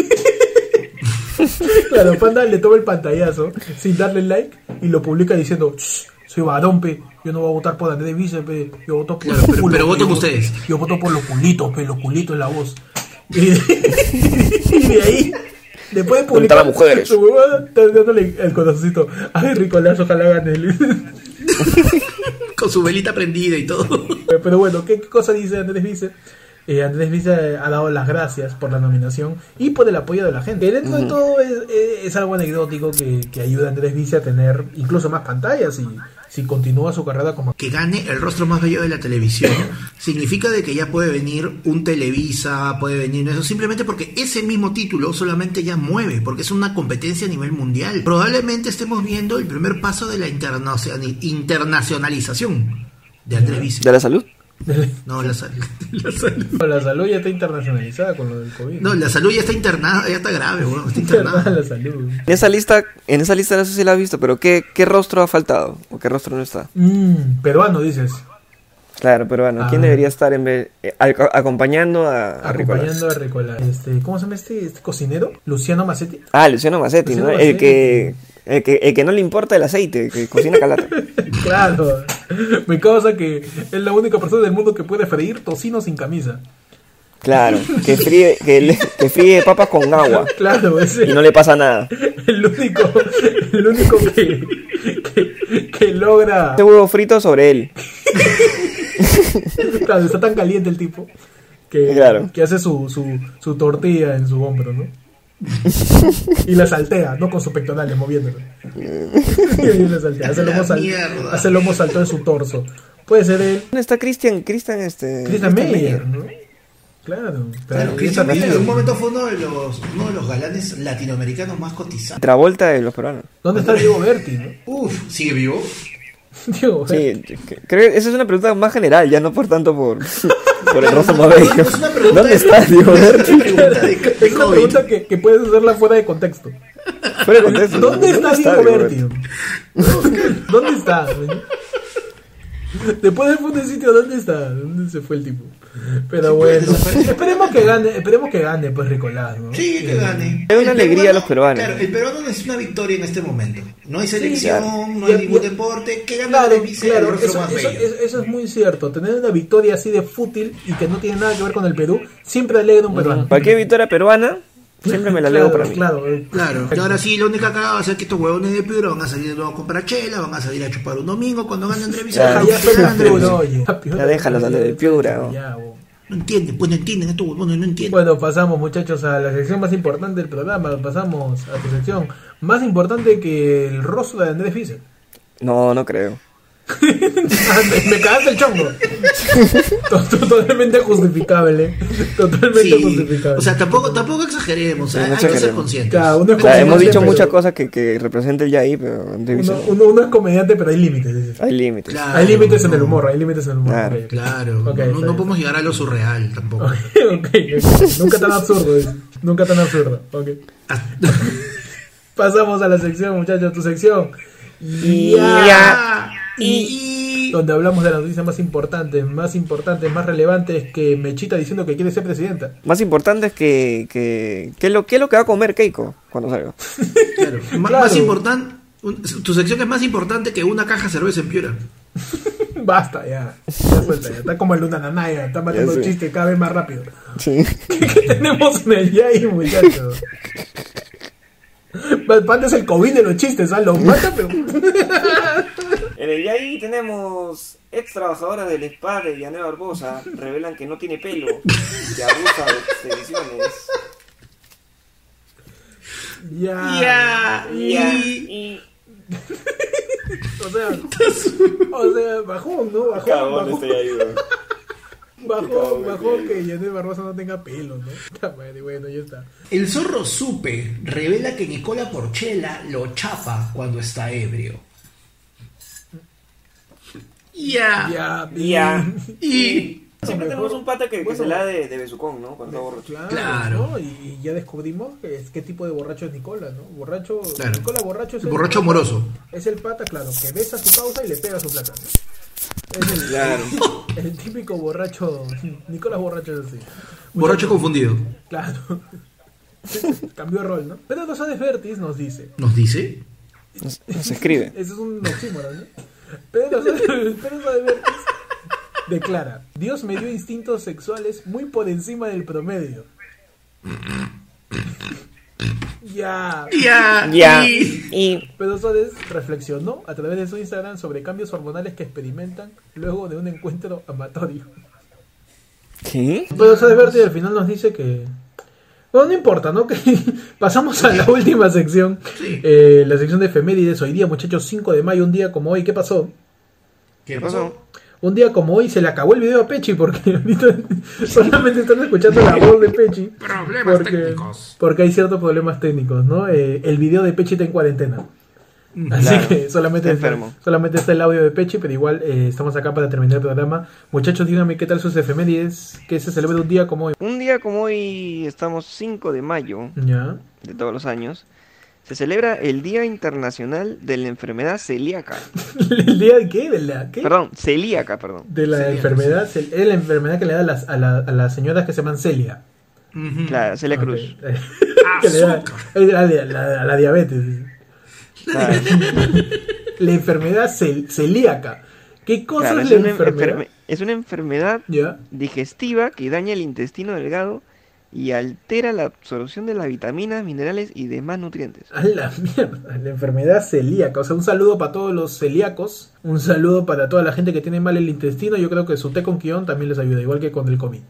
claro, Panda le toma el pantallazo sin darle like y lo publica diciendo: "Shh, Soy varón, pe. Yo no voy a votar por Andrés Vice, pe. Yo voto por Claro, los pero- culos, pero voto- ustedes. Yo voto por los culitos, pe. Los culitos en la voz. Y de ahí, después de publicar. las mujeres. Su huevada, está dándole el corazoncito. Ay, Ricolás, ojalá gane. Con su velita prendida y todo. Pero bueno, ¿qué, qué cosa dice Andrés Vice? Eh, Andrés Vice ha dado las gracias por la nominación y por el apoyo de la gente. Dentro de todo es, es- es algo anecdótico que, que ayuda a Andrés Vice a tener incluso más pantallas y si continúa su carrera como Que gane el rostro más bello de la televisión significa de que ya puede venir un Televisa, puede venir eso, simplemente porque ese mismo título solamente ya mueve, porque es una competencia a nivel mundial. Probablemente estemos viendo el primer paso de la internacionalización de Andrés Vice. ¿De la salud? No, la, sal- la salud. la salud ya está internacionalizada con lo del COVID. No, la salud ya está internada, ya está grave, weón, está Internada la salud. En esa lista, en esa lista no sé si la has visto, pero ¿qué, qué rostro ha faltado? ¿O qué rostro no está? Mm, peruano dices, Claro, pero bueno, ¿quién Ah. debería estar en vez, eh, ac- acompañando a, a Ricolás? acompañando a Ricolás. Este, ¿Cómo se llama este, este cocinero? Luciano Massetti. Ah, Luciano Massetti, Luciano ¿no? El que El que, el que no le importa el aceite, que cocina calata. Claro. Me causa que es la única persona del mundo que puede freír tocino sin camisa. Claro, que fríe, que, le- que fríe papas con agua Claro, ese y no le pasa nada. el único, el único que, que, que logra. Ese huevo frito sobre él. Claro, está tan caliente el tipo que, Claro. que hace su, su, su tortilla en su hombro, ¿no? y la saltea, no con sus pectorales moviéndolo. y la saltea, hace lomo, sal- Mierda. hace lomo salto en su torso. Puede ser él, ¿Dónde está Christian? Christian, este. Christian Meyer, ¿no? Claro, Claro, pero Christian Meyer en un momento fue uno de los, uno de los galanes latinoamericanos más cotizados. Travolta de los peruanos. ¿Dónde está Diego Berti, no? Uf, ¿sigue vivo? Berti. Sí, creo que esa es una pregunta más general, ya no por tanto por, por el rostro más bello. Es una pregunta ¿Dónde de- está Diego es una pregunta de, de Es una pregunta que, que puedes hacerla fuera de contexto. Fuera de contexto. ¿Dónde está Diego Berti? ¿Dónde está? Después del de sitio, ¿dónde está? ¿Dónde se fue el tipo? Pero bueno, esperemos que gane, esperemos que gane, pues Ricolás, ¿no? Sí, que gane. Es una El alegría a los peruanos. Claro, el peruano necesita una victoria en este momento. No hay selección, claro. no hay Y- ningún y- deporte. Que gane Claro, claro, eso, más eso- eso- eso es muy cierto. Tener una victoria así de fútil y que no tiene nada que ver con el Perú, siempre alegra a un peruano. Cualquier victoria peruana, siempre me la leo Claro, para mí. Claro, eh, Claro, y ahora sí, la única cagada va a ser que estos huevones de Piura van a salir luego a comprar chela, van a salir a chupar un domingo cuando ganen Ya, entrevista. ya Uroye. Ya déjalos, dale, de Piura, ¿no? Ya. No entienden, pues no entienden, estos huevones no entienden. Bueno, pasamos muchachos a la sección más importante del programa. Pasamos a tu sección más importante que el rostro de Andrés Fischer. No, no creo. Ah, me, me cagaste el chongo. To- Totalmente justificable. Totalmente Sí, justificable. o sea, tampoco, tampoco exageremos, Sí, hay, no hay que ser conscientes. Claro, uno es O sea, hemos comediante, dicho pero- muchas cosas que, que representen ya ahí, pero Uno, uno- uno es comediante, pero hay límites. hay límites. Claro, hay límites en el humor, hay límites en el humor. Claro. No, podemos llegar a lo surreal tampoco. Ok, ok, ok. Nunca tan absurdo. dice. Nunca tan absurdo. Ok. Pasamos a la sección, muchachos, tu sección. Ya. Y, Donde hablamos de las noticias más importantes, más importantes, más relevantes que Mechita diciendo que quiere ser presidenta. Más importante es que, que, que lo, ¿qué es lo que va a comer Keiko cuando salga? claro, más, Claro. más importante, tu sección es más importante que una caja de cerveza en Piura. Basta, ya. Ya suelta, ya. Está como el Luna Nanaya, está matando chistes cada vez más rápido. Sí. ¿Qué tenemos en el Yai, muchachos? Bad Panda es el COVID de los chistes, ¿ah? Los mata, pero. En el Yai tenemos ex trabajadoras del spa de Villanueva Barbosa revelan que no tiene pelo y que abusa de expediciones. Ya. Ya. Y, Y- y O sea. O sea, bajón, ¿no? Bajón. cagón Bajón, estoy ahí, weón. bajón güey. que Janet Barbosa no tenga pelo, ¿no? Está madre, Bueno, ya está. El zorro Supe revela que Nicola Porchela lo chapa cuando está ebrio. Ya. Ya, Ya. Y. Siempre tenemos un pata que, que Bueno. se la da de, de besucón, ¿no? Cuando está borracho. Claro, Claro. ¿no? Y ya descubrimos que es, qué tipo de borracho es Nicola, ¿no? Borracho, Claro. Nicola borracho es el Borracho amoroso. Es el pata, claro, que besa su pausa y le pega su plata. ¿no? Es el, Claro. el típico borracho, Nicolás borracho es así. Borracho confundido. Claro. Cambió de rol, ¿no? Pedro Rosales Vertis nos dice, ¿Nos dice? Nos, nos escribe. eso es un oxímoron, ¿no? Pedro Rosales Vertis declara, Dios me dio instintos sexuales muy por encima del promedio. Ya. Ya. Ya. Y- Pedro Soles reflexionó a través de su Instagram sobre cambios hormonales que experimentan luego de un encuentro amatorio. ¿Qué? Pedro Soles Verde al final nos dice que... Bueno, no importa, ¿no? Que pasamos a la última sección. Eh, la sección de efemérides. Hoy día, muchachos, 5 de mayo, un día como hoy. ¿Qué pasó? ¿Qué ¿Qué pasó? Un día como hoy se le acabó el video a Pechi porque ahorita solamente están escuchando la voz de Pechi. Problemas porque, técnicos. porque hay ciertos problemas técnicos, ¿no? Eh, el video de Pechi está en cuarentena. Así Claro, que solamente está está, enfermo. solamente está el audio de Pechi, pero igual eh, estamos acá para terminar el programa. Muchachos, díganme qué tal sus efemérides, que se celebra un día como hoy. Un día como hoy, estamos 5 de mayo Ya. de todos los años, se celebra el Día Internacional de la Enfermedad Celíaca. ¿El día de qué? ¿De la qué? Perdón, celíaca, perdón. De la Celíaca, enfermedad, es la enfermedad que le da a las, a, la- a las señoras que se llaman Celia. Ujú. Claro, Celia. Cruz. que le da la, la- diabetes. Claro. La enfermedad cel- celíaca. ¿Qué cosa Claro, es es, la enfermedad? enferme- es una enfermedad digestiva que daña el intestino delgado y altera la absorción de las vitaminas, minerales y demás nutrientes. A la mierda, la enfermedad celíaca. O sea, un saludo para todos los celíacos. Un saludo para toda la gente que tiene mal el intestino. Yo creo que su té con guion también les ayuda, igual que con el COVID.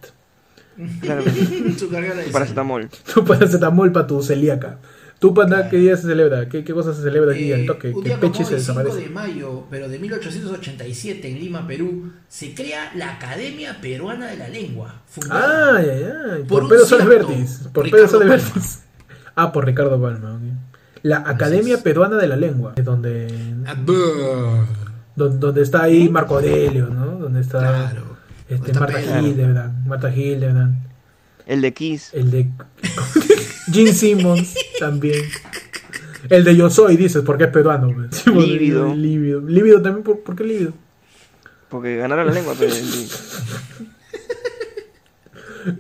Claro. Su carga de Paracetamol. Tu paracetamol para tu celíaca. ¿Tú, panda, qué día se celebra? ¿Qué, qué cosa se celebra aquí al Eh, toque? un día Pechi como se hoy, 5 desaparece. de mayo, pero de 1887 en Lima, Perú, se crea la Academia Peruana de la Lengua. fundada Ay, ay, ay. Por Por, Pedro Soles. Por Ricardo Pedro Soles. Ah, por Ricardo Palma. ok. La Academia. Peruana de la Lengua. Donde, Ah, donde, donde está ahí Marco Aurelio, ¿no? Donde está, Claro. este, Está Marta Pedro. Hildebrand. Marta Hildebrand. El de Kiss. El de Gene Simmons también. El de Yo Soy, dices, porque es peruano. Sí, Lívido. Lívido. Lívido también, ¿por, por qué lívido? Porque ganaron la lengua. sí.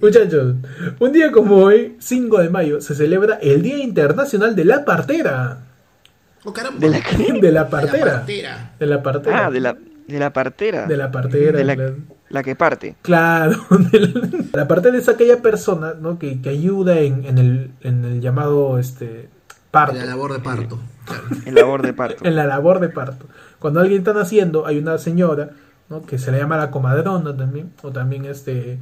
Muchachos, un día como hoy, 5 de mayo, se celebra el Día Internacional de la Partera. Oh, caramba. ¿De la qué? De la De la partera. partera. De la partera. Ah, de la, de la partera. De la partera. De la, claro. La que parte. Claro, de la, la partera es aquella persona ¿no? que, que ayuda en, en el, en el llamado este, parto. La labor de parto. Claro. En labor de parto. en la labor de parto. Cuando alguien está naciendo, hay una señora, ¿no? que se le llama la comadrona también, o también este,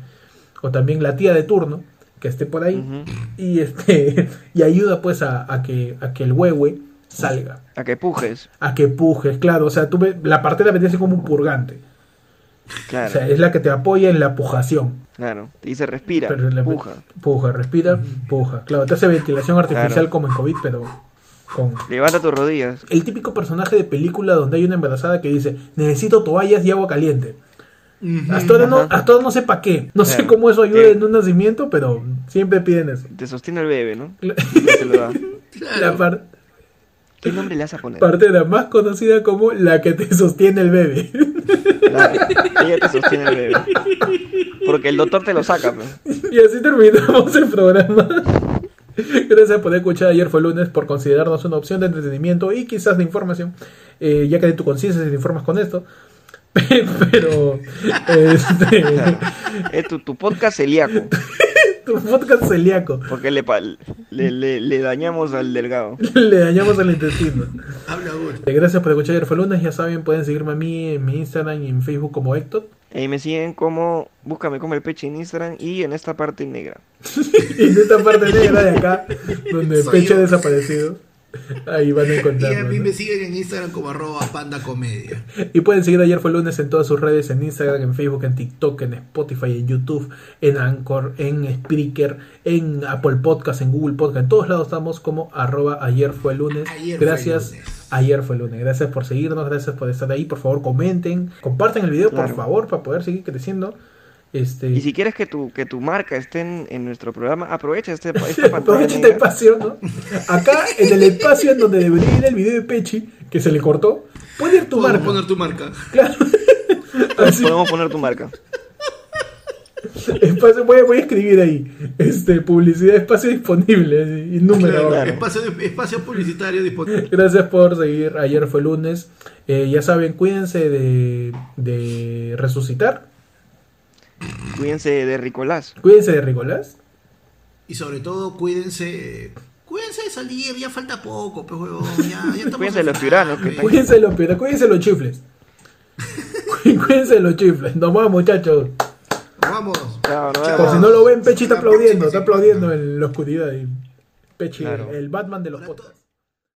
o también la tía de turno, que esté por ahí, y este, y ayuda pues a, a que, a que el huehue salga, A que pujes. a que pujes, claro, o sea, tú ves, la partera vendría como un purgante, o sea, es la que te apoya en la pujación. Claro. Te dice respira. Pero la- Puja. Puja, respira, puja. Claro, te hace ventilación artificial Claro. como en COVID, pero con, Levanta tus rodillas. el típico personaje de película donde hay una embarazada que dice, necesito toallas y agua caliente. Hasta ahora no, Ajá. hasta ahora no sé para qué. No sé cómo eso ayuda Eh. en un nacimiento, pero siempre piden eso. Te sostiene el bebé, ¿no? La, Te lo da. la par- ¿Qué nombre le vas a poner? partera más conocida como la que te sostiene el bebé. La- ella te sostiene el bebé. Porque el doctor te lo saca, pues. y así terminamos el programa. Gracias por escuchar ayer fue lunes, por considerarnos una opción de entretenimiento y quizás de información, eh, ya que de tu conciencia si te informas con esto. Pero, este, Es tu, tu podcast celíaco. Tu podcast celíaco. Porque le, pa- le, le, le dañamos al delgado. Le dañamos el intestino. Habla ahora. Eh, Gracias por escuchar ayer fue lunes. Ya saben, pueden seguirme a mí en mi Instagram y en Facebook como Héctor. Ahí me siguen como. Búscame como el peche en Instagram y en esta parte negra. Y en esta parte negra de acá, donde Soy Pecho ha desaparecido. Ahí van a Y encontrarlo. a mí ¿no? me siguen en Instagram como arroba panda comedia. Y pueden seguir ayer fue lunes en todas sus redes, en Instagram, en Facebook, en TikTok, en Spotify, en YouTube, en Anchor, en Spreaker, en Apple Podcast, en Google Podcast, en todos lados estamos como arroba ayer fue lunes. Ayer fue gracias. lunes. Ayer fue lunes. Gracias por seguirnos, gracias por estar ahí. Por favor, comenten, compartan el video, por favor, para poder seguir creciendo. Este, Y si quieres que tu, que tu marca esté en, en nuestro programa, aprovecha este, esta pantalla Aprovecha este espacio, ¿no? Acá, en el espacio en donde debería ir el video de Pechi, que se le cortó, puede ir tu Puedes marca. poner tu marca. Claro. Así, Podemos poner tu marca. espacio- voy, a- voy a escribir ahí. Este, publicidad, espacio disponible. así, Y número. Claro, Claro. Espacio, espacio publicitario disponible. Gracias por seguir. Ayer fue lunes. Eh, ya saben, cuídense de, de resucitar. Cuídense de Ricolás. Cuídense de Ricolás. Y sobre todo, cuídense. Cuídense de salir, ya falta poco, pues huevón. Ya, ya Cuídense de los en tiranos que Cuídense de los, pero cuídense de los chifles. cuídense de los chifles. Nos vamos, muchachos. Vamos. Chao, nos Chao. Por si no lo ven, Pechi está La aplaudiendo. Está aplaudiendo en la oscuridad. Pechi, Claro. el Batman de los to-